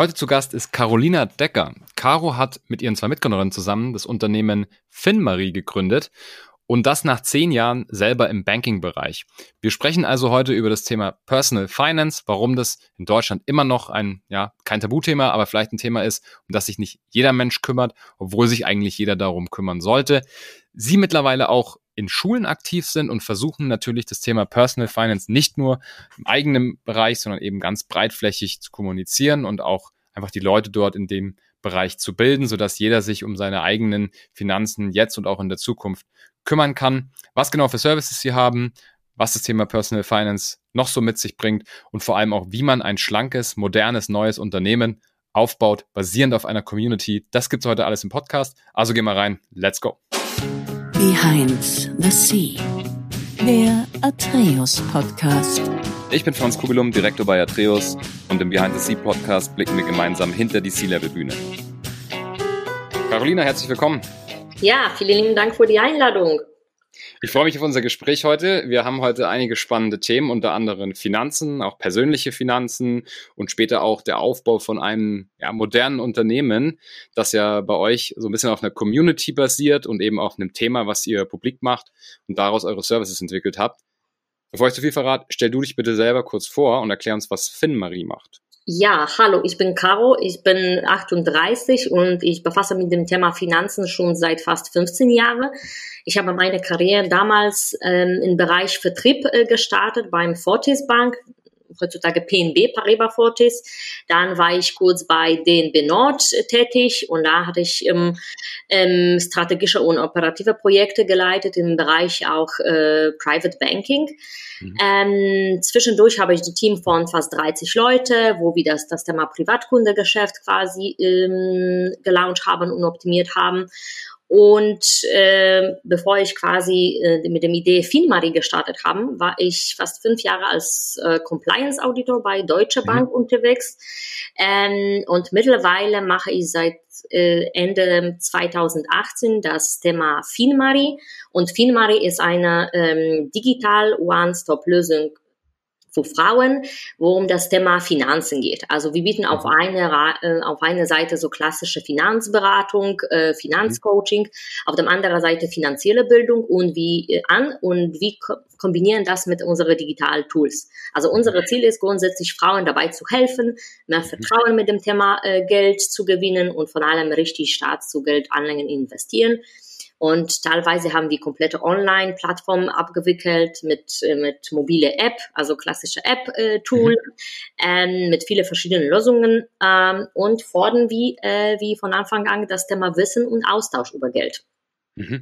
Heute zu Gast ist Carolina Decker. Caro hat mit ihren zwei Mitgründerinnen zusammen das Unternehmen FinMarie gegründet und das nach zehn Jahren selber im Banking-Bereich. Wir sprechen also heute über das Thema Personal Finance, warum das in Deutschland immer noch ein, ja, kein Tabuthema, aber vielleicht ein Thema ist, um das sich nicht jeder Mensch kümmert, obwohl sich eigentlich jeder darum kümmern sollte. Sie mittlerweile auch in Schulen aktiv sind und versuchen natürlich das Thema Personal Finance nicht nur im eigenen Bereich, sondern eben ganz breitflächig zu kommunizieren und auch einfach die Leute dort in dem Bereich zu bilden, sodass jeder sich um seine eigenen Finanzen jetzt und auch in der Zukunft kümmern kann, was genau für Services sie haben, was das Thema Personal Finance noch so mit sich bringt und vor allem auch, wie man ein schlankes, modernes, neues Unternehmen aufbaut, basierend auf einer Community. Das gibt's heute alles im Podcast. Also geh mal rein. Let's go. Behind the Sea. Der Atreus Podcast. Ich bin Franz Kugelum, Direktor bei Atreus und im Behind the Sea Podcast blicken wir gemeinsam hinter die Sea-Level-Bühne. Carolina, herzlich willkommen. Ja, vielen lieben Dank für die Einladung. Ich freue mich auf unser Gespräch heute. Wir haben heute einige spannende Themen, unter anderem Finanzen, auch persönliche Finanzen und später auch der Aufbau von einem ja, modernen Unternehmen, das ja bei euch so ein bisschen auf einer Community basiert und eben auf einem Thema, was ihr publik macht und daraus eure Services entwickelt habt. Bevor ich zu viel verrate, stell du dich bitte selber kurz vor und erklär uns, was FinMarie macht. Ja, hallo, ich bin Caro, ich bin 38 und ich befasse mich mit dem Thema Finanzen schon seit fast 15 Jahren. Ich habe meine Karriere damals ähm, im Bereich Vertrieb äh, gestartet beim Fortis Bank heutzutage PNB Paribas Fortis. Dann war ich kurz bei DNB Nord tätig und da hatte ich ähm, ähm, strategische und operative Projekte geleitet im Bereich auch äh, Private Banking. Mhm. Ähm, zwischendurch habe ich ein Team von fast 30 Leute, wo wir das, das Thema Privatkundegeschäft quasi ähm, gelauncht haben und optimiert haben. Und äh, bevor ich quasi äh, mit der Idee FinMari gestartet habe, war ich fast fünf Jahre als äh, Compliance Auditor bei Deutsche Bank mhm. unterwegs. Ähm, und mittlerweile mache ich seit äh, Ende 2018 das Thema FinMari. Und FinMari ist eine ähm, digital One-Stop-Lösung für Frauen, wo um das Thema Finanzen geht. Also wir bieten auf mhm. eine, äh, auf einer Seite so klassische Finanzberatung, äh, Finanzcoaching, auf der anderen Seite finanzielle Bildung und wie äh, an und wie kombinieren das mit unseren digitalen Tools. Also unser Ziel ist grundsätzlich Frauen dabei zu helfen, mehr mhm. Vertrauen mit dem Thema äh, Geld zu gewinnen und vor allem richtig Staat zu Geldanlegen investieren. Und teilweise haben wir komplette Online-Plattformen abgewickelt mit, äh, mit mobile App, also klassische App-Tool, mhm. ähm, mit vielen verschiedenen Lösungen ähm, und fordern wie, äh, wie von Anfang an das Thema Wissen und Austausch über Geld. Mhm.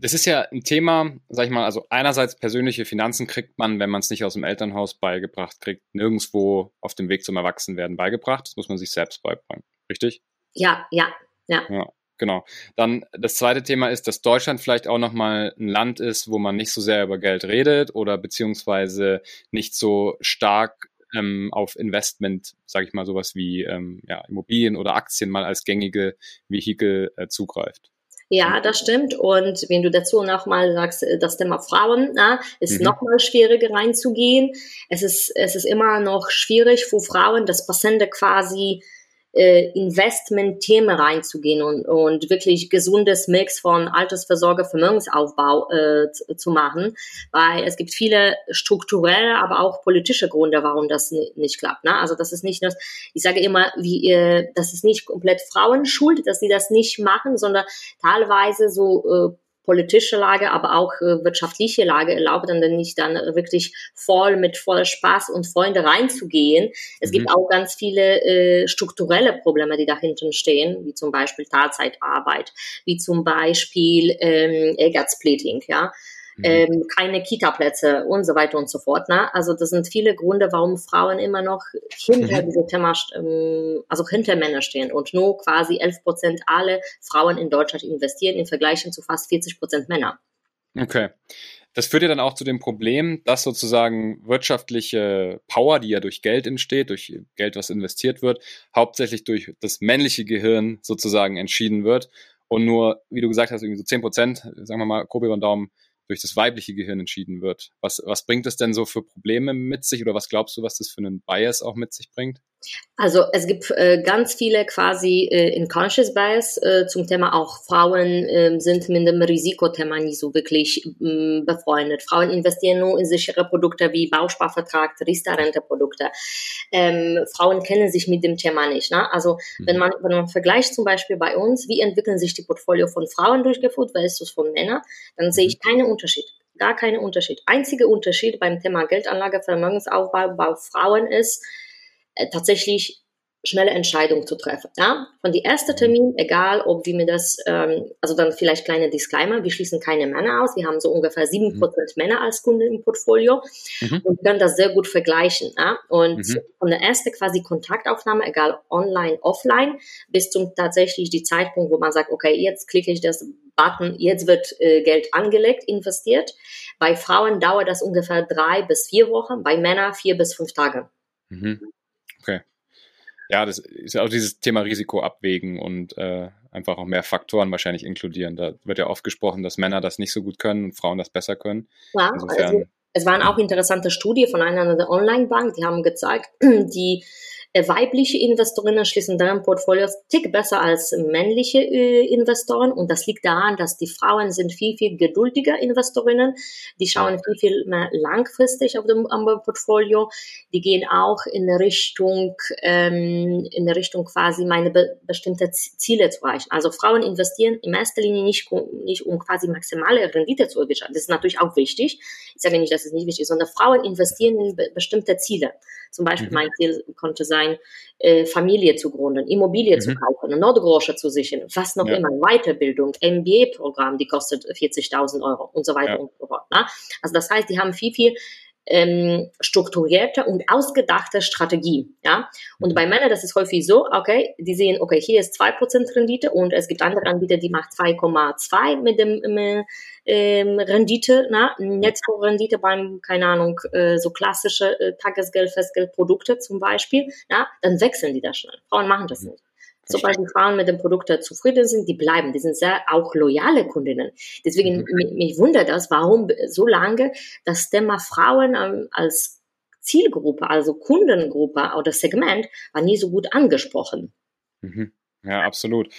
Das ist ja ein Thema, sag ich mal, also einerseits persönliche Finanzen kriegt man, wenn man es nicht aus dem Elternhaus beigebracht kriegt, nirgendwo auf dem Weg zum Erwachsenwerden beigebracht. Das muss man sich selbst beibringen. Richtig? Ja, ja, ja. ja. Genau. Dann das zweite Thema ist, dass Deutschland vielleicht auch nochmal ein Land ist, wo man nicht so sehr über Geld redet oder beziehungsweise nicht so stark ähm, auf Investment, sage ich mal, sowas wie ähm, ja, Immobilien oder Aktien mal als gängige Vehikel äh, zugreift. Ja, das stimmt. Und wenn du dazu nochmal sagst, äh, das Thema Frauen na, ist mhm. nochmal schwieriger reinzugehen. Es ist, es ist immer noch schwierig für Frauen, das Passende quasi äh, Investment-Themen reinzugehen und, und wirklich gesundes Mix von Altersversorger, Vermögensaufbau äh, zu, zu, machen, weil es gibt viele strukturelle, aber auch politische Gründe, warum das nicht klappt. Ne? Also das ist nicht nur, ich sage immer, wie äh, das ist nicht komplett Frauenschuld, dass sie das nicht machen, sondern teilweise so äh, politische Lage, aber auch äh, wirtschaftliche Lage erlaubt, dann nicht dann wirklich voll mit voller Spaß und Freunde reinzugehen. Es mhm. gibt auch ganz viele äh, strukturelle Probleme, die dahinter stehen, wie zum Beispiel Teilzeitarbeit, wie zum Beispiel ähm, Ehrgeizsplitting, ja mhm. ähm, keine Kita-Plätze und so weiter und so fort. Ne? Also das sind viele Gründe, warum Frauen immer noch hinter mhm. diesem Thema, ähm, also hinter Männern stehen und nur quasi 11 Prozent alle Frauen in Deutschland investieren im Vergleich zu fast 40 Prozent Männer. Okay. Das führt ja dann auch zu dem Problem, dass sozusagen wirtschaftliche Power, die ja durch Geld entsteht, durch Geld, was investiert wird, hauptsächlich durch das männliche Gehirn sozusagen entschieden wird und nur, wie du gesagt hast, irgendwie so 10 Prozent, sagen wir mal, grob über den Daumen, durch das weibliche Gehirn entschieden wird. Was, was bringt das denn so für Probleme mit sich oder was glaubst du, was das für einen Bias auch mit sich bringt? Also es gibt äh, ganz viele quasi äh, in Conscious Bias äh, zum Thema auch Frauen äh, sind mit dem Risikothema nie so wirklich äh, befreundet. Frauen investieren nur in sichere Produkte wie Bausparvertrag, Riester-Rente-Produkte. Ähm, Frauen kennen sich mit dem Thema nicht. Ne? Also mhm. wenn man wenn man vergleicht zum Beispiel bei uns, wie entwickeln sich die Portfolio von Frauen durchgeführt versus von Männern, dann sehe ich mhm. keinen Unterschied. Gar keinen Unterschied. Einziger Unterschied beim Thema Geldanlage, Vermögensaufbau bei Frauen ist, äh, tatsächlich schnelle Entscheidungen zu treffen. Ja? Von die erste mhm. Termin, egal ob wir mir das, ähm, also dann vielleicht kleine Disclaimer, wir schließen keine Männer aus, wir haben so ungefähr sieben mhm. Prozent Männer als Kunden im Portfolio mhm. und können das sehr gut vergleichen. Ja? Und mhm. von der ersten quasi Kontaktaufnahme, egal online, offline, bis zum tatsächlich die Zeitpunkt, wo man sagt, okay, jetzt klicke ich das Button, jetzt wird äh, Geld angelegt, investiert. Bei Frauen dauert das ungefähr drei bis vier Wochen, bei Männern vier bis fünf Tage. Ja, das ist auch dieses Thema Risiko abwägen und äh, einfach auch mehr Faktoren wahrscheinlich inkludieren. Da wird ja oft gesprochen, dass Männer das nicht so gut können und Frauen das besser können. Ja, Insofern, also, es waren auch interessante Studien von einer der Online-Bank, die haben gezeigt, die weibliche Investorinnen schließen deren Portfolios tick besser als männliche äh, Investoren. Und das liegt daran, dass die Frauen sind viel, viel geduldiger Investorinnen, die schauen viel, viel mehr langfristig auf dem, auf dem Portfolio, die gehen auch in Richtung, ähm, in Richtung quasi meine be bestimmte Ziele zu erreichen. Also Frauen investieren in erster Linie nicht, nicht um quasi maximale Rendite zu erwirtschaften, das ist natürlich auch wichtig, ich sage nicht, dass es nicht wichtig ist, sondern Frauen investieren in be bestimmte Ziele. Zum Beispiel mhm. mein Ziel konnte sein, äh, Familie zu gründen, Immobilie mhm. zu kaufen, eine Nordgroße zu sichern, was noch ja. immer, Weiterbildung, MBA-Programm, die kostet 40.000 Euro und so weiter ja. und so fort. Ne? Also das heißt, die haben viel, viel ähm, strukturierte und ausgedachte Strategie. Ja? Und bei Männern, das ist häufig so, okay, die sehen, okay, hier ist 2% Rendite und es gibt andere Anbieter, die macht 2,2% mit dem ähm, Rendite, na? Netzrendite beim, keine Ahnung, äh, so klassische äh, Tagesgeld, Festgeldprodukte zum Beispiel, na? dann wechseln die da schnell. Frauen machen das nicht. Sobald die Frauen mit dem Produkt zufrieden sind, die bleiben. Die sind sehr auch loyale Kundinnen. Deswegen mhm. mich, mich wundert das, warum so lange das Thema Frauen ähm, als Zielgruppe, also Kundengruppe oder Segment, war nie so gut angesprochen. Mhm. Ja, absolut.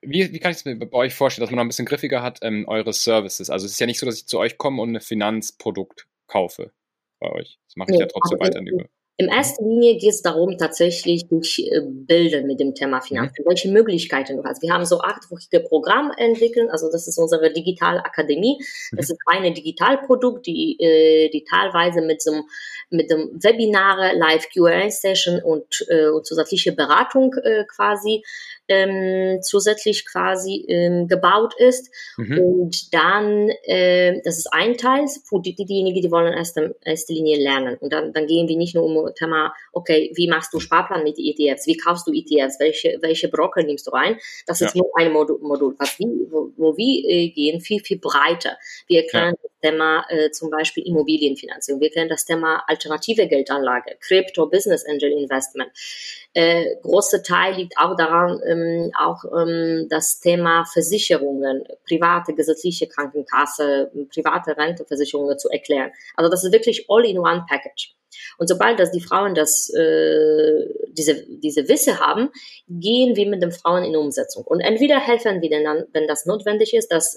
Wie, wie kann ich es mir bei euch vorstellen, dass man noch ein bisschen griffiger hat, ähm, eure Services? Also es ist ja nicht so, dass ich zu euch komme und ein Finanzprodukt kaufe bei euch. Das mache ich nee, ja trotzdem weiter über. In erster Linie geht es darum, tatsächlich dich äh, bilden mit dem Thema Finanzen, mhm. welche Möglichkeiten du hast. Wir haben so achtwöchige Programme entwickelt, also das ist unsere Digitalakademie. Das mhm. ist eine Digitalprodukt, die, äh, die teilweise mit so mit dem Webinare, Live Q&A-Session und, äh, und zusätzliche Beratung quasi ähm, zusätzlich quasi ähm, gebaut ist. Mhm. Und dann, äh, das ist ein Teil für die, diejenigen, die wollen erst in erster Linie lernen. Und dann, dann gehen wir nicht nur um Thema, okay, wie machst du Sparplan mit ETFs? Wie kaufst du ETFs? Welche, welche Broker nimmst du rein? Das ja. ist nur ein Modul, Modul was wir, wo, wo wir äh, gehen, viel, viel breiter. Wir erklären ja. das Thema äh, zum Beispiel Immobilienfinanzierung. Wir erklären das Thema alternative Geldanlage, Crypto, Business Angel Investment. Äh, großer Teil liegt auch daran, ähm, auch ähm, das Thema Versicherungen, private gesetzliche Krankenkasse, private Renteversicherungen zu erklären. Also das ist wirklich All-in-One-Package. Und sobald dass die Frauen das, äh, diese, diese Wisse haben, gehen wir mit den Frauen in Umsetzung. Und entweder helfen wir dann, wenn das notwendig ist, dass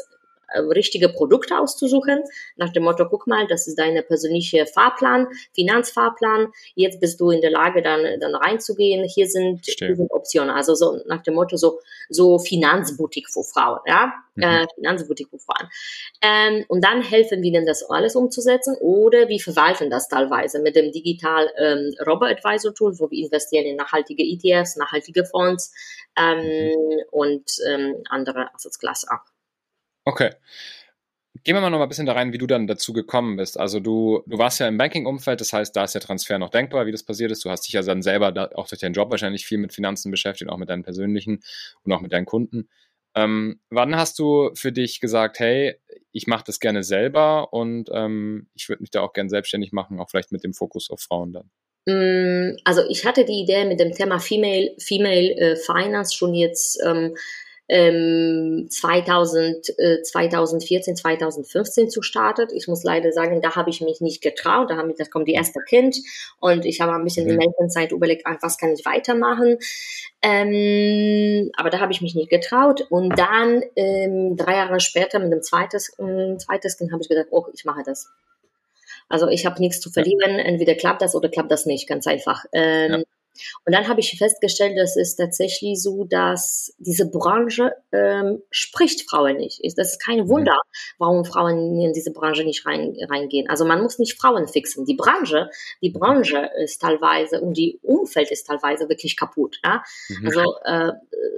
richtige Produkte auszusuchen, nach dem Motto, guck mal, das ist deine persönliche Fahrplan, Finanzfahrplan, jetzt bist du in der Lage, dann, dann reinzugehen, hier sind, hier sind Optionen, also so nach dem Motto, so, so Finanzboutique für Frauen, ja, mhm. äh, Finanzboutique für Frauen. Ähm, und dann helfen wir ihnen, das alles umzusetzen oder wir verwalten das teilweise mit dem Digital ähm, Robo-Advisor Tool, wo wir investieren in nachhaltige ETFs, nachhaltige Fonds ähm, mhm. und ähm, andere Assetklasse auch. Okay. Gehen wir mal noch mal ein bisschen da rein, wie du dann dazu gekommen bist. Also du, du warst ja im Banking-Umfeld, das heißt, da ist der Transfer noch denkbar, wie das passiert ist. Du hast dich ja dann selber da, auch durch deinen Job wahrscheinlich viel mit Finanzen beschäftigt, auch mit deinen persönlichen und auch mit deinen Kunden. Ähm, wann hast du für dich gesagt, hey, ich mache das gerne selber und ähm, ich würde mich da auch gerne selbstständig machen, auch vielleicht mit dem Fokus auf Frauen dann? Mm, also ich hatte die Idee mit dem Thema Female, Female äh, Finance schon jetzt ähm, ähm, 2000, äh, 2014, 2015 zu startet. Ich muss leider sagen, da habe ich mich nicht getraut. Da, haben, da kommt die erste Kind und ich habe ein bisschen mhm. in Elternzeit überlegt, was kann ich weitermachen. Ähm, aber da habe ich mich nicht getraut. Und dann ähm, drei Jahre später mit dem zweites, äh, zweites Kind habe ich gedacht, oh, ich mache das. Also ich habe nichts zu verlieren. Entweder klappt das oder klappt das nicht, ganz einfach. Ähm, ja. Und dann habe ich festgestellt, dass es tatsächlich so, dass diese Branche ähm, spricht Frauen nicht. Das ist kein mhm. Wunder, warum Frauen in diese Branche nicht rein, reingehen. Also man muss nicht Frauen fixen. Die Branche, die Branche ist teilweise und die Umfeld ist teilweise wirklich kaputt. Ja? Mhm. Also äh,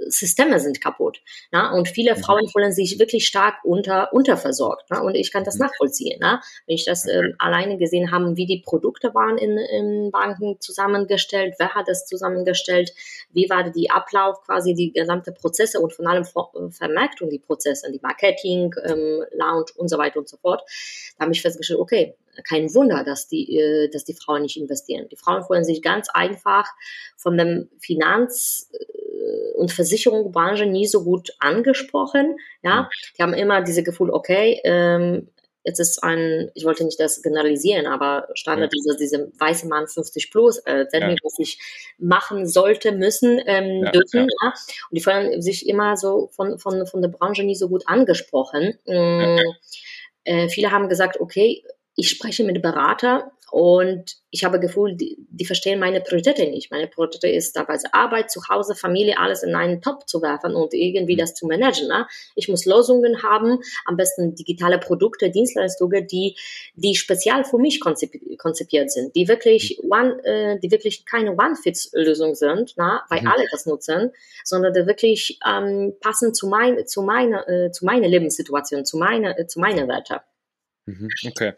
Systeme sind kaputt. Ja? Und viele mhm. Frauen fühlen sich wirklich stark unter, unterversorgt. Ja? Und ich kann das mhm. nachvollziehen. Ja? Wenn ich das ähm, alleine gesehen habe, wie die Produkte waren in, in Banken zusammengestellt, wer hat das zusammengestellt, wie war die Ablauf, quasi die gesamte Prozesse und von allem äh, Vermarktung die Prozesse, die Marketing, ähm, Lounge und so weiter und so fort. Da habe ich festgestellt, okay, kein Wunder, dass die, äh, dass die Frauen nicht investieren. Die Frauen fühlen sich ganz einfach von dem Finanz- äh, und Versicherungsbranche nie so gut angesprochen. Ja, die haben immer diese Gefühl, okay, ähm, jetzt ist ein, ich wollte nicht das generalisieren, aber Standard ja. dieser, diese weiße Mann 50 plus, äh, ja. was ich machen sollte, müssen, ähm, ja, dürfen. Ja. Und die fühlen sich immer so von, von, von der Branche nie so gut angesprochen. Ähm, äh, viele haben gesagt, okay, ich spreche mit Berater und ich habe Gefühl, die, die verstehen meine Prioritäten nicht. Meine Priorität ist teilweise Arbeit, zu Hause, Familie, alles in einen Topf zu werfen und irgendwie mhm. das zu managen. Ne? Ich muss Lösungen haben, am besten digitale Produkte, Dienstleistungen, die, die speziell für mich konzipiert, konzipiert sind, die wirklich mhm. one, äh, die wirklich keine One-Fits-Lösung sind, ne? weil mhm. alle das nutzen, sondern die wirklich ähm, passen zu, mein, zu, meiner, äh, zu meiner Lebenssituation, zu meiner, äh, zu meiner Werte. Mhm, okay.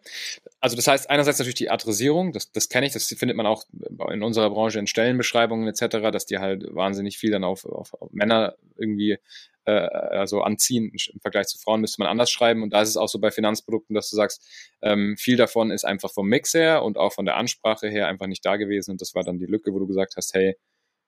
Also das heißt einerseits natürlich die Adressierung, das, das kenne ich, das findet man auch in unserer Branche in Stellenbeschreibungen etc., dass die halt wahnsinnig viel dann auf, auf, auf Männer irgendwie äh, also anziehen. Im Vergleich zu Frauen müsste man anders schreiben. Und da ist es auch so bei Finanzprodukten, dass du sagst, ähm, viel davon ist einfach vom Mix her und auch von der Ansprache her einfach nicht da gewesen. Und das war dann die Lücke, wo du gesagt hast, hey,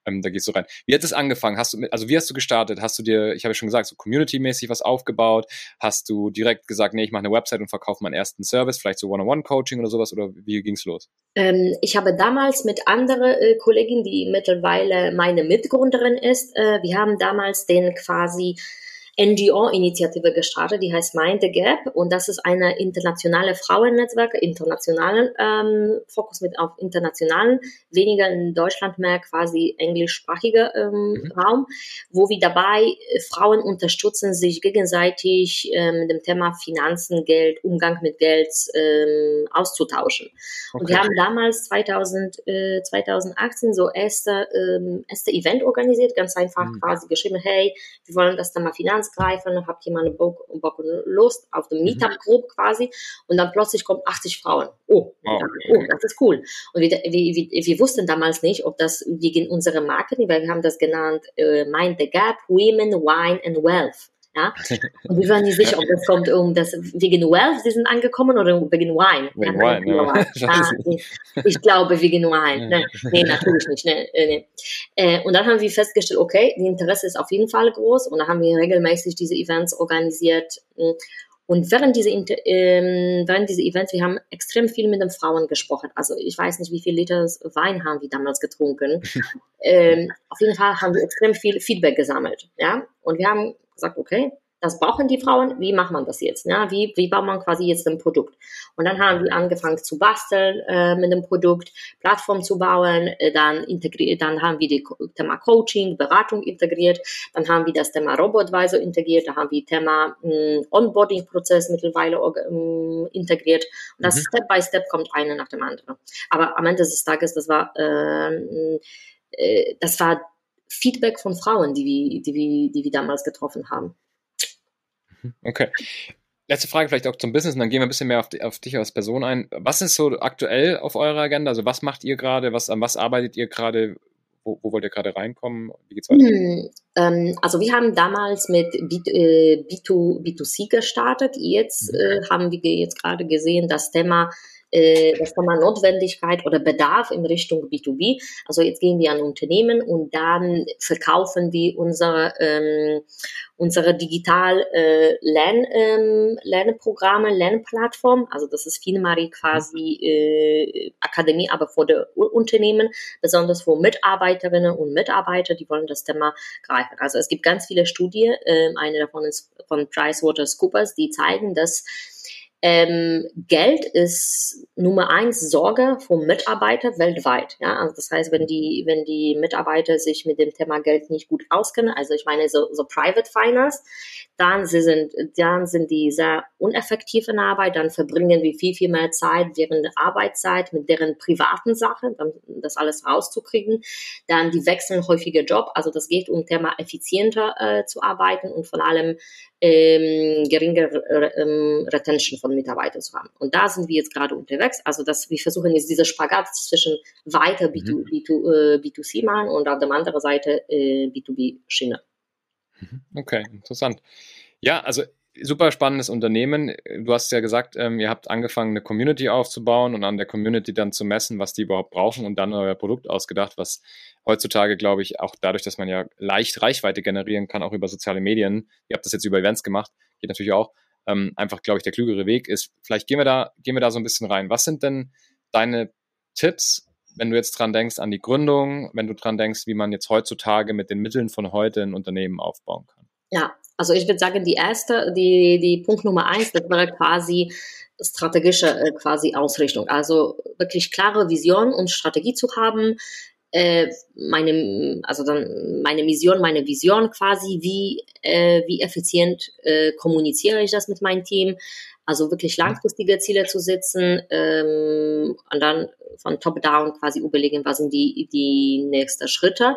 ähm, da gehst du rein. Wie hat es angefangen? Hast du mit, also wie hast du gestartet? Hast du dir, ich habe ja schon gesagt, so community-mäßig was aufgebaut? Hast du direkt gesagt, nee, ich mache eine Website und verkaufe meinen ersten Service, vielleicht so One-on-One-Coaching oder sowas? Oder wie ging's los? Ähm, ich habe damals mit anderen äh, Kollegin, die mittlerweile meine Mitgründerin ist, äh, wir haben damals den quasi NGO-Initiative gestartet, die heißt Mind the Gap und das ist eine internationale Frauennetzwerk, internationalen ähm, Fokus mit auf internationalen, weniger in Deutschland mehr quasi englischsprachiger ähm, mhm. Raum, wo wir dabei äh, Frauen unterstützen, sich gegenseitig ähm, mit dem Thema Finanzen, Geld, Umgang mit Geld ähm, auszutauschen. Okay. Und wir haben damals 2000, äh, 2018 so erste, ähm, erste Event organisiert, ganz einfach mhm. quasi geschrieben, hey, wir wollen das Thema Finanzen greifen, habt jemand Bock, Bock und Lust auf dem Meetup Group quasi und dann plötzlich kommen 80 Frauen. Oh, wow. oh das ist cool. Und wir, wir, wir, wir, wussten damals nicht, ob das wegen unserer Marketing, weil wir haben das genannt äh, Mind the Gap, Women, Wine and Wealth. Ja? Und wir waren nicht sicher, ob das kommt um das wegen Wealth, sie sind angekommen oder wegen Wine. Wegen ja, Wine, ja. Ah, ich, ich, glaube wegen Wine. Ne? Nee, natürlich nicht. Ne? Nee. Äh, und dann haben wir festgestellt, okay, die Interesse ist auf jeden Fall groß und dann haben wir regelmäßig diese Events organisiert. Und während diese, ähm, während diese Events, wir haben extrem viel mit den Frauen gesprochen. Also ich weiß nicht, wie viel Liter Wein haben wir damals getrunken. ähm, auf jeden Fall haben wir extrem viel Feedback gesammelt. Ja? Und wir haben gesagt, okay, das brauchen die Frauen, wie macht man das jetzt? Ja, wie, wie baut man quasi jetzt ein Produkt? Und dann haben wir angefangen zu basteln äh, mit dem Produkt, Plattform zu bauen, äh, dann integriert, dann haben wir die Thema Coaching, Beratung integriert, dann haben wir das Thema Robotadvisor integriert, dann haben wir Thema hm, Onboarding-Prozess mittlerweile äh, integriert. Und das mhm. Step by Step kommt eine nach dem anderen. Aber am Ende des Tages, das war, ähm, äh, das war Feedback von Frauen, die wir, die wir, die wir damals getroffen haben. Mhm. Okay. Letzte Frage vielleicht auch zum Business und dann gehen wir ein bisschen mehr auf, die, auf dich als Person ein. Was ist so aktuell auf eurer Agenda? Also was macht ihr gerade? Was, an was arbeitet ihr gerade? Wo, wo, wollt ihr gerade reinkommen? Wie geht's weiter? Hm, ähm, also wir haben damals mit B, äh, B2, B2C gestartet. Jetzt mhm. äh, haben wir jetzt gerade gesehen, das Thema äh, das Thema Notwendigkeit oder Bedarf in Richtung B2B. Also jetzt gehen wir an Unternehmen und dann verkaufen wir unsere, ähm, unsere digital äh, Lern, ähm, Lernprogramme, Lernplattform. Also das ist FinMari quasi äh, Akademie, aber für die Unternehmen, besonders für Mitarbeiterinnen und Mitarbeiter, die wollen das Thema greifen. Also es gibt ganz viele Studien, äh, eine davon ist von PricewaterhouseCoopers, die zeigen, dass ähm, Geld ist Nummer eins Sorge vom Mitarbeiter weltweit. Ja, also das heißt, wenn die, wenn die Mitarbeiter sich mit dem Thema Geld nicht gut auskennen, also ich meine so, so Private Finance, dann sie sind, dann sind die sehr uneffektiv in Arbeit, dann verbringen wir viel, viel mehr Zeit während der Arbeitszeit mit deren privaten Sachen, dann das alles rauszukriegen. Dann die wechseln häufiger Job, also das geht um Thema effizienter äh, zu arbeiten und vor allem ähm, geringere ähm, Retention von Mitarbeitern zu haben. Und da sind wir jetzt gerade unterwegs. Also dass wir versuchen jetzt diese Spagat zwischen weiter B2, mhm. B2, äh, B2C machen und auf der anderen Seite äh, B2B-Schiene. Mhm. Okay, interessant. Ja, also super spannendes Unternehmen. Du hast ja gesagt, ähm, ihr habt angefangen, eine Community aufzubauen und an der Community dann zu messen, was die überhaupt brauchen und dann euer Produkt ausgedacht, was heutzutage, glaube ich, auch dadurch, dass man ja leicht Reichweite generieren kann, auch über soziale Medien. Ihr habt das jetzt über Events gemacht, geht natürlich auch. Ähm, einfach, glaube ich, der klügere Weg ist. Vielleicht gehen wir da, gehen wir da so ein bisschen rein. Was sind denn deine Tipps, wenn du jetzt dran denkst an die Gründung, wenn du dran denkst, wie man jetzt heutzutage mit den Mitteln von heute ein Unternehmen aufbauen kann? Ja, also ich würde sagen, die erste, die, die Punkt Nummer eins, das wäre quasi strategische äh, quasi Ausrichtung. Also wirklich klare Vision und Strategie zu haben, äh, meine, also dann meine Mission, meine Vision quasi, wie, äh, wie effizient äh, kommuniziere ich das mit meinem Team, also wirklich langfristige Ziele zu setzen ähm, und dann von top-down quasi überlegen, was sind die, die nächsten Schritte.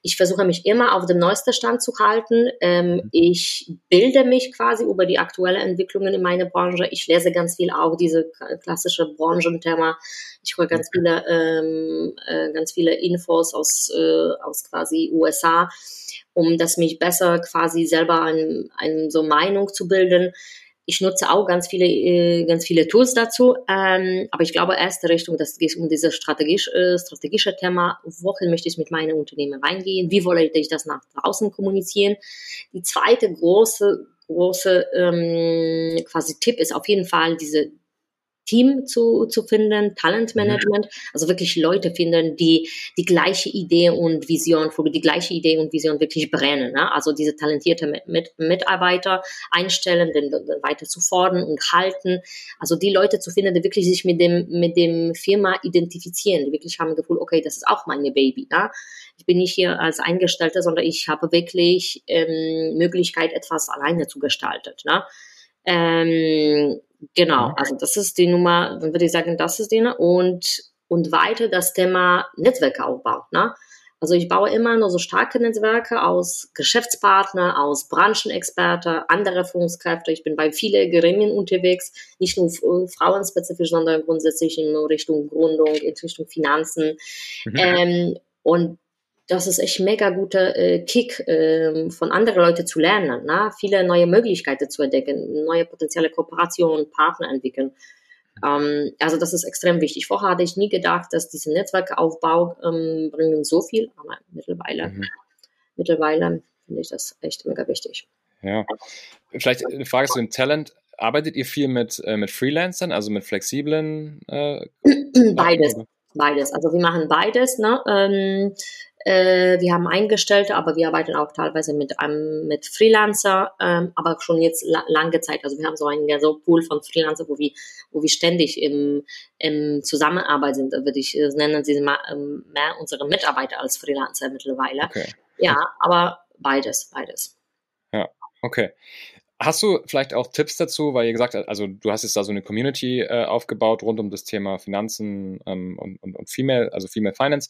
Ich versuche mich immer auf dem neuesten Stand zu halten. Ähm, mhm. ich bilde mich quasi über die aktuellen Entwicklungen in meiner Branche. Ich lese ganz viel auch diese klassische Branchenthema. Ich hole ganz viele, ähm, äh, ganz viele Infos aus, äh, aus quasi USA, um das mich besser quasi selber eine ein so Meinung zu bilden. Ich nutze auch ganz viele, äh, ganz viele Tools dazu. Ähm, aber ich glaube, erste Richtung, das geht um dieses strategisch, äh, strategische Thema. Wohin möchte ich mit meinem Unternehmen reingehen? Wie wollte ich das nach draußen kommunizieren? Die zweite große, große ähm, quasi Tipp ist auf jeden Fall diese Team zu, zu finden, Talentmanagement, mhm. also wirklich Leute finden, die die gleiche Idee und Vision, für die gleiche Idee und Vision wirklich brennen. Ne? Also diese talentierte mit, mit, Mitarbeiter einstellen, den, den weiter zu fordern und halten. Also die Leute zu finden, die wirklich sich mit dem, mit dem Firma identifizieren, die wirklich haben das Gefühl, okay, das ist auch meine Baby. Ne? Ich bin nicht hier als Eingestellter, sondern ich habe wirklich ähm, Möglichkeit, etwas alleine zu gestalten. Ne? Ähm, Genau, mhm. also das ist die Nummer, dann würde ich sagen, das ist die Nummer. Und, und weiter das Thema Netzwerkaufbau. Ne? Also ich baue immer nur so starke Netzwerke aus Geschäftspartner, aus Branchenexperte, andere Führungskräfte. Ich bin bei vielen Gremien unterwegs, nicht nur frauenspezifisch, sondern grundsätzlich in Richtung Gründung, in Richtung Finanzen. Mhm. Ähm, und das ist echt mega guter äh, Kick, äh, von anderen Leuten zu lernen, ne? viele neue Möglichkeiten zu entdecken, neue potenzielle Kooperationen, Partner entwickeln. Ähm, also das ist extrem wichtig. Vorher hatte ich nie gedacht, dass diese Netzwerkaufbau ähm, bringen so viel, aber mittlerweile, mhm. mittlerweile finde ich das echt mega wichtig. Ja, vielleicht eine Frage zu dem Talent. Arbeitet ihr viel mit, äh, mit Freelancern, also mit flexiblen? Äh, beides, beides. Also wir machen beides. Ne? Ähm, äh, wir haben Eingestellte, aber wir arbeiten auch teilweise mit einem mit Freelancer, ähm, aber schon jetzt la lange Zeit. Also wir haben so einen so Pool von Freelancer, wo wir, wo wir ständig im, im Zusammenarbeit sind. Würde ich äh, nennen sie mal, ähm, mehr unsere Mitarbeiter als Freelancer mittlerweile. Okay. Ja, aber beides, beides. Ja, okay. Hast du vielleicht auch Tipps dazu, weil ihr gesagt habt, also du hast jetzt da so eine Community äh, aufgebaut rund um das Thema Finanzen ähm, und, und, und Female, also Female Finance.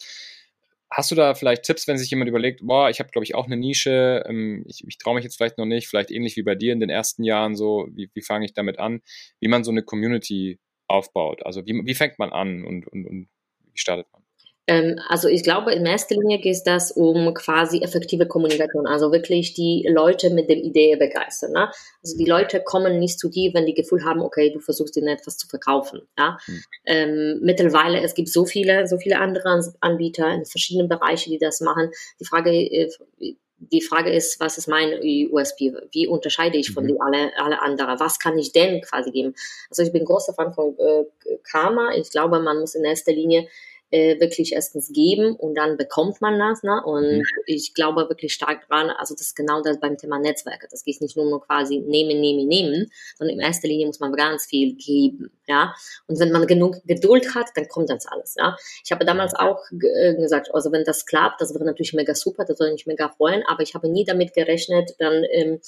Hast du da vielleicht Tipps, wenn sich jemand überlegt, boah, ich habe, glaube ich, auch eine Nische, ähm, ich, ich traue mich jetzt vielleicht noch nicht, vielleicht ähnlich wie bei dir in den ersten Jahren so, wie, wie fange ich damit an, wie man so eine Community aufbaut? Also wie, wie fängt man an und, und, und wie startet man? Ähm, also ich glaube, in erster Linie geht das um quasi effektive Kommunikation, also wirklich die Leute mit der Idee begeistern. Ne? Also die Leute kommen nicht zu dir, wenn die Gefühl haben, okay, du versuchst ihnen etwas zu verkaufen. Ja? Mhm. Ähm, mittlerweile, es gibt so viele, so viele andere Anbieter in verschiedenen Bereichen, die das machen. Die Frage, äh, die Frage ist, was ist mein USP? Wie unterscheide ich von mhm. alle, alle anderen? Was kann ich denn quasi geben? Also ich bin großer Fan von äh, Karma. Ich glaube, man muss in erster Linie äh, wirklich erstens geben und dann bekommt man das. Ne? Und mhm. ich glaube wirklich stark dran, also das ist genau das beim Thema Netzwerke. Das geht nicht nur, nur quasi nehmen, nehmen, nehmen, sondern in erster Linie muss man ganz viel geben. Ja? Und wenn man genug Geduld hat, dann kommt das alles. Ja? Ich habe damals auch äh, gesagt, also wenn das klappt, das wäre natürlich mega super, das würde mich mega freuen, aber ich habe nie damit gerechnet, dann ähm,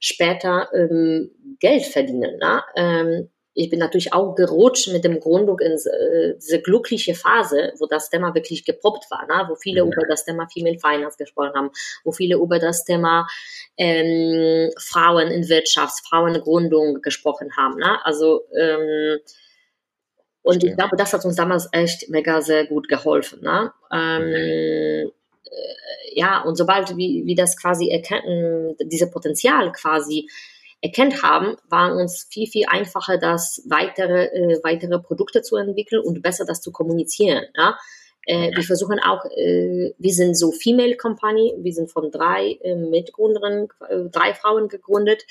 später ähm, Geld verdienen. Ne? Ähm, ich bin natürlich auch gerutscht mit dem Gründung in äh, diese glückliche Phase, wo das Thema wirklich gepoppt war, ne? wo viele ja. über das Thema Female Finance gesprochen haben, wo viele über das Thema ähm, Frauen in Wirtschaft, Frauengründung gesprochen haben. Ne? Also ähm, und Stimmt. ich glaube, das hat uns damals echt mega sehr gut geholfen. Ne? Ähm, ja, und sobald wie, wie das quasi erkennen, diese Potenzial quasi erkennt haben, war uns viel, viel einfacher, das weitere, äh, weitere Produkte zu entwickeln und besser das zu kommunizieren. Ja? Äh, wir versuchen auch, äh, wir sind so Female Company, wir sind von drei äh, Mitgründerinnen, äh, drei Frauen gegründet,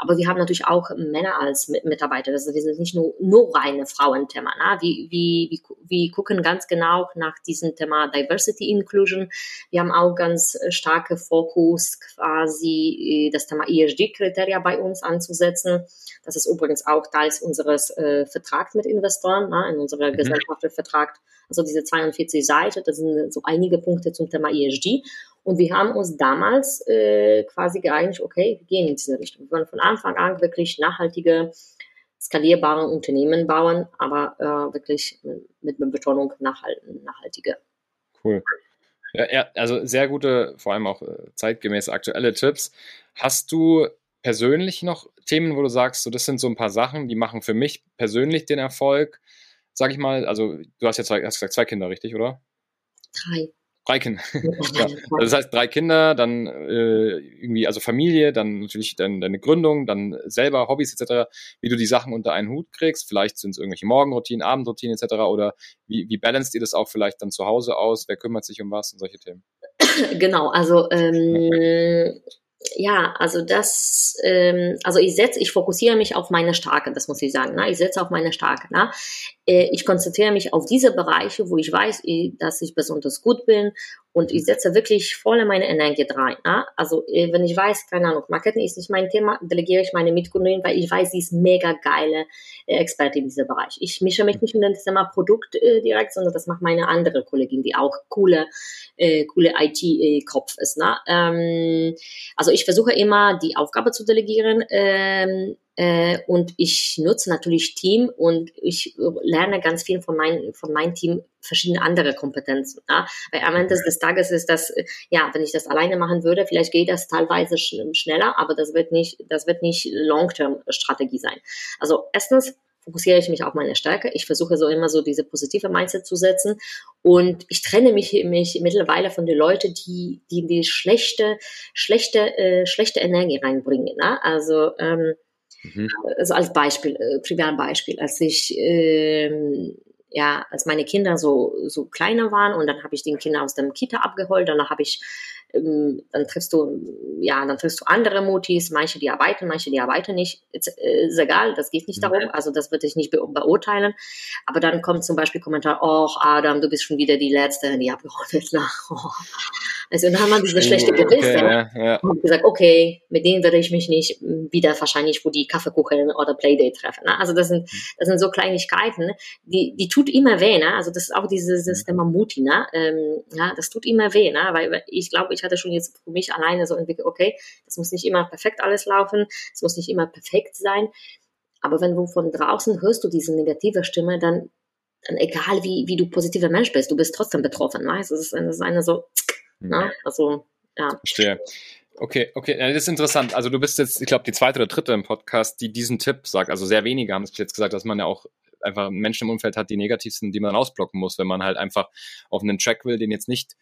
aber wir haben natürlich auch Männer als Mitarbeiter. Also wir sind nicht nur, nur reine Frauenthema. Ne? Wir, wir, wir, wir gucken ganz genau nach diesem Thema Diversity Inclusion. Wir haben auch ganz äh, starke Fokus quasi äh, das Thema ESG-Kriterien bei uns anzusetzen. Das ist übrigens auch teils unseres äh, Vertrags mit Investoren, ne? in unserer mhm. gesellschaftlichen Vertrag also diese 42 Seiten, das sind so einige Punkte zum Thema ESG. Und wir haben uns damals äh, quasi geeinigt, okay, wir gehen in diese Richtung. Wir wollen von Anfang an wirklich nachhaltige, skalierbare Unternehmen bauen, aber äh, wirklich mit, mit Betonung nachhalt, nachhaltige. Cool. Ja, ja, also sehr gute, vor allem auch äh, zeitgemäße aktuelle Tipps. Hast du persönlich noch Themen, wo du sagst, so das sind so ein paar Sachen, die machen für mich persönlich den Erfolg? sag ich mal, also du hast ja zwei, hast gesagt, zwei Kinder, richtig, oder? Drei. Drei Kinder. ja. Also das heißt, drei Kinder, dann äh, irgendwie, also Familie, dann natürlich dein, deine Gründung, dann selber Hobbys etc., wie du die Sachen unter einen Hut kriegst. Vielleicht sind es irgendwelche Morgenroutinen, Abendroutinen etc. Oder wie, wie balanced ihr das auch vielleicht dann zu Hause aus? Wer kümmert sich um was und solche Themen? Genau, also ähm, ja, also das, ähm, also ich setze, ich fokussiere mich auf meine Starke, das muss ich sagen. Ne? Ich setze auf meine Starke. Ne? Äh, ich konzentriere mich auf diese Bereiche, wo ich weiß, dass ich besonders gut bin und ich setze wirklich voll meine Energie rein. Ne? Also äh, wenn ich weiß, keine Ahnung, Marketing ist nicht mein Thema, delegiere ich meine Mitgründerin, weil ich weiß, sie ist mega geile äh, Expertin in diesem Bereich. Ich mische mich nicht in das Thema Produkt äh, direkt, sondern das macht meine andere Kollegin, die auch coole, äh, coole IT-Kopf ist. Ne? Ähm, also ich versuche immer, die Aufgabe zu delegieren. Ähm, äh, und ich nutze natürlich Team und ich lerne ganz viel von, mein, von meinem Team verschiedene andere Kompetenzen. Ja? Weil am Ende des Tages ist das, ja, wenn ich das alleine machen würde, vielleicht geht das teilweise sch schneller, aber das wird nicht, das wird nicht Long-Term-Strategie sein. Also erstens fokussiere ich mich auf meine Stärke. Ich versuche so immer so diese positive Mindset zu setzen und ich trenne mich, mich mittlerweile von den Leuten, die die, die schlechte schlechte äh, schlechte Energie reinbringen. Ne? Also ähm, Mhm. Also als Beispiel, äh, Trivialbeispiel, als ich ähm, ja, als meine Kinder so, so kleiner waren und dann habe ich den Kinder aus dem Kita abgeholt, danach habe ich ähm, dann triffst du, ja, dann triffst du andere Mutis, manche, die arbeiten, manche, die arbeiten nicht. Ist, äh, ist egal, das geht nicht darum, also das würde ich nicht be beurteilen. Aber dann kommt zum Beispiel Kommentar, oh, Adam, du bist schon wieder die Letzte, die abgeholt wird. Oh. Also dann haben wir diese schlechte Gewissen okay, ja, ja. und gesagt, okay, mit denen werde ich mich nicht wieder wahrscheinlich, wo die Kaffeekuchen oder Playdate treffen. Ne? Also das sind, das sind so Kleinigkeiten, die, die tut immer weh. Ne? Also das ist auch dieses, dieses Thema Muti. Ne? Ähm, ja, das tut immer weh, ne? weil ich glaube, ich hatte schon jetzt für mich alleine so entwickelt, okay, das muss nicht immer perfekt alles laufen, es muss nicht immer perfekt sein. Aber wenn du von draußen hörst du diese negative Stimme, dann, dann egal wie, wie du positiver Mensch bist, du bist trotzdem betroffen, weißt? Das ist eine, das ist eine so, mhm. Ne? also, ja. Verstehe. Okay, okay, das ist interessant. Also du bist jetzt, ich glaube, die zweite oder dritte im Podcast, die diesen Tipp sagt. Also sehr wenige haben es jetzt gesagt, dass man ja auch einfach Menschen im Umfeld hat, die negativ sind, die man ausblocken muss, wenn man halt einfach auf einen Track will, den jetzt nicht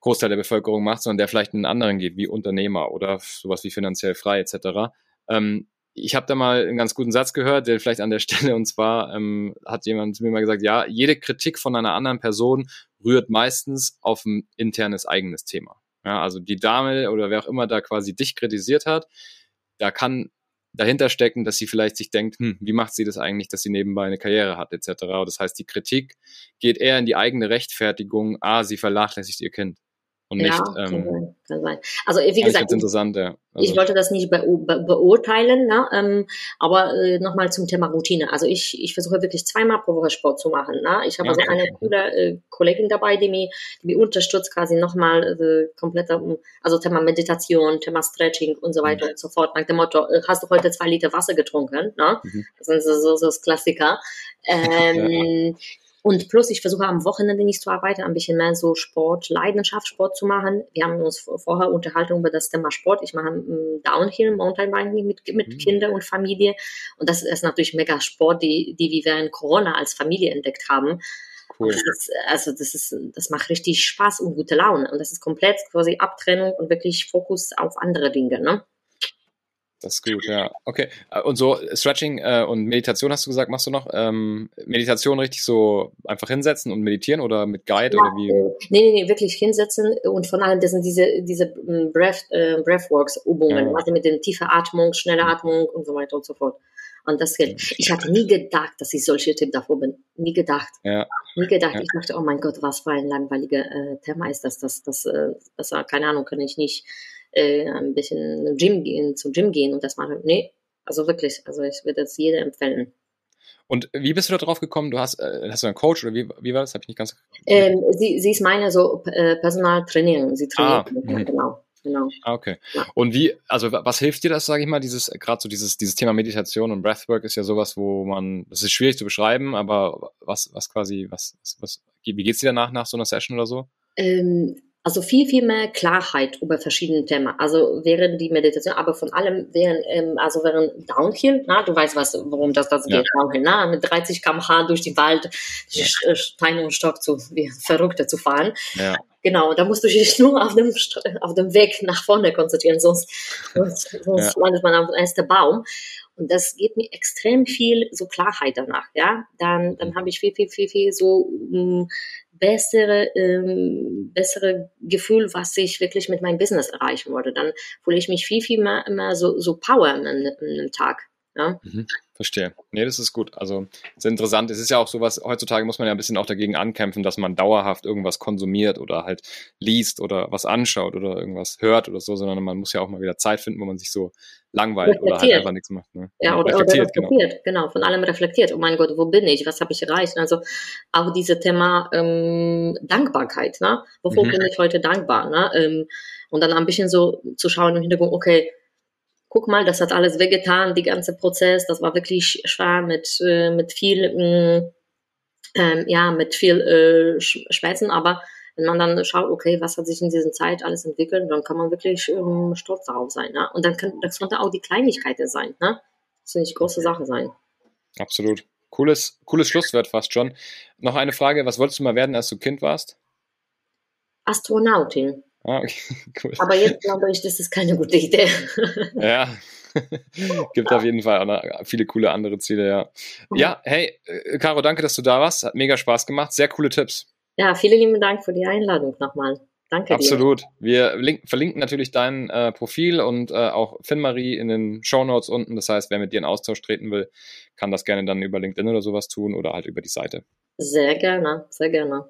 Großteil der Bevölkerung macht, sondern der vielleicht einen anderen geht, wie Unternehmer oder sowas wie finanziell frei etc. Ähm, ich habe da mal einen ganz guten Satz gehört, der vielleicht an der Stelle, und zwar ähm, hat jemand zu mir mal gesagt, ja, jede Kritik von einer anderen Person rührt meistens auf ein internes eigenes Thema. Ja, also die Dame oder wer auch immer da quasi dich kritisiert hat, da kann dahinter stecken, dass sie vielleicht sich denkt, hm, wie macht sie das eigentlich, dass sie nebenbei eine Karriere hat, etc. Das heißt, die Kritik geht eher in die eigene Rechtfertigung, ah, sie vernachlässigt ihr Kind und nicht. Ja, ähm, kann sein. Also wie gesagt, interessant, ja. Also. ich wollte das nicht be be beurteilen, ne? ähm, aber äh, nochmal zum Thema Routine. Also ich, ich versuche wirklich zweimal pro Woche Sport zu machen. Ne? Ich habe ja, also eine coole äh, Kollegin dabei, die mich, die mich unterstützt, quasi nochmal äh, komplett, also Thema Meditation, Thema Stretching und so weiter mhm. und so fort. Nach dem Motto, äh, hast du heute zwei Liter Wasser getrunken? Ne? Mhm. Das ist so, so das Klassiker. Ähm, ja. Und plus, ich versuche am Wochenende nicht zu arbeiten, ein bisschen mehr so Sport, Leidenschaft, Sport zu machen. Wir haben uns vorher unterhalten über das Thema Sport. Ich mache ähm, Downhill, Mountainbiking mit, mit mhm. Kindern und Familie. Und das ist natürlich mega Sport, die, die wir während Corona als Familie entdeckt haben. Cool. Das ist, also das ist, das macht richtig Spaß und gute Laune. Und das ist komplett quasi Abtrennung und wirklich Fokus auf andere Dinge. Ne? Das ist gut, ja. Okay. Äh, und so Stretching äh, und Meditation hast du gesagt, machst du noch? Ähm, Meditation richtig so einfach hinsetzen und meditieren oder mit Guide ja, oder wie? Nee, nee, nee, wirklich hinsetzen und vor allem das sind diese, diese mm, Breath, äh, Breathworks-Übungen, ja. also mit den tiefen Atmung, schnelle Atmung und so weiter und so fort. Und das hilft. Ich hatte nie gedacht, dass ich solche Typ davor bin. Nie gedacht. Ja. Nie gedacht. Ja. Ich dachte, oh mein Gott, was für ein langweiliger äh, Thema ist das. Das, das, äh, das, das keine Ahnung, kann ich nicht äh, ein bisschen Gym gehen, zum Gym gehen und das machen. Nee, also wirklich, also ich würde es jedem empfehlen. Und wie bist du da drauf gekommen? Du hast, äh, hast du einen Coach oder wie, wie war das? Habe ich nicht ganz. Ähm, sie, sie ist meine so äh, Personaltrainerin. Sie trainiert ah, ja, genau. Genau. Ah, okay. Ja. Und wie, also was hilft dir das, sage ich mal, dieses, gerade so dieses, dieses Thema Meditation und Breathwork ist ja sowas, wo man, das ist schwierig zu beschreiben, aber was, was quasi, was, was, wie geht's dir danach nach so einer Session oder so? Ähm, also viel, viel mehr Klarheit über verschiedene Themen. Also während die Meditation, aber von allem während, ähm, also während Downhill, na, du weißt was, worum das, das ja. geht, Downhill, na, mit 30 km/h durch den Wald, ja. Äh, Stein und Stock zu, wie Verrückte zu fahren. Ja. Genau, da musst du dich nur auf dem, auf dem Weg nach vorne konzentrieren, sonst, sonst, sonst ja. landet man auf dem ersten Baum. Und das gibt mir extrem viel so Klarheit danach, ja. Dann, dann mhm. habe ich viel, viel, viel, viel so um, bessere, ähm, bessere Gefühl, was ich wirklich mit meinem Business erreichen wollte. Dann fühle ich mich viel, viel mehr, mehr so, so Power an einem Tag. Ja? Mhm, verstehe. Nee, das ist gut. Also, ist interessant. Es ist ja auch sowas, heutzutage muss man ja ein bisschen auch dagegen ankämpfen, dass man dauerhaft irgendwas konsumiert oder halt liest oder was anschaut oder irgendwas hört oder so, sondern man muss ja auch mal wieder Zeit finden, wo man sich so langweilt oder halt einfach nichts macht. Ne? Ja, oder reflektiert, oder reflektiert genau. genau. von allem reflektiert. Oh mein Gott, wo bin ich? Was habe ich erreicht? Also auch dieses Thema ähm, Dankbarkeit. Ne? Wovor mhm. bin ich heute dankbar? Ne? Ähm, und dann ein bisschen so zu schauen im Hintergrund, okay, guck mal, das hat alles wehgetan, die ganze Prozess, das war wirklich schwer mit, äh, mit viel, mh, ähm, ja, mit viel äh, Schmerzen, aber wenn man dann schaut, okay, was hat sich in dieser Zeit alles entwickelt, dann kann man wirklich ähm, stolz darauf sein. Ne? Und dann kann, das könnte auch die Kleinigkeiten sein. Ne? Das soll nicht große Sache sein. Absolut. Cooles, cooles Schlusswort fast schon. Noch eine Frage, was wolltest du mal werden, als du Kind warst? Astronautin. Ah, okay, cool. Aber jetzt glaube ich, das ist keine gute Idee. ja, gibt auf jeden Fall noch viele coole andere Ziele, ja. Ja, hey, äh, Caro, danke, dass du da warst. Hat mega Spaß gemacht. Sehr coole Tipps. Ja, vielen lieben Dank für die Einladung nochmal. Danke Absolut. Dir. Wir link, verlinken natürlich dein äh, Profil und äh, auch Finn-Marie in den Show Notes unten. Das heißt, wer mit dir in Austausch treten will, kann das gerne dann über LinkedIn oder sowas tun oder halt über die Seite. Sehr gerne, sehr gerne.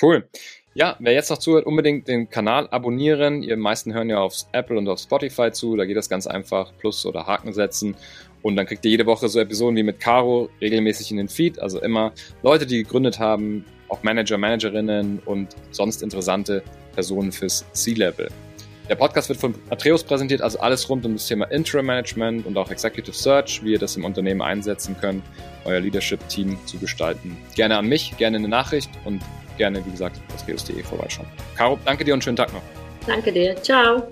Cool. Ja, wer jetzt noch zuhört, unbedingt den Kanal abonnieren. Ihr meisten hören ja auf Apple und auf Spotify zu. Da geht das ganz einfach. Plus oder Haken setzen. Und dann kriegt ihr jede Woche so Episoden wie mit Caro regelmäßig in den Feed. Also immer Leute, die gegründet haben, auch Manager, Managerinnen und sonst interessante Personen fürs C-Level. Der Podcast wird von Atreus präsentiert, also alles rund um das Thema Interim Management und auch Executive Search, wie ihr das im Unternehmen einsetzen könnt, euer Leadership-Team zu gestalten. Gerne an mich, gerne eine Nachricht und gerne, wie gesagt, auf atreus.de vorbeischauen. Caro, danke dir und schönen Tag noch. Danke dir. Ciao.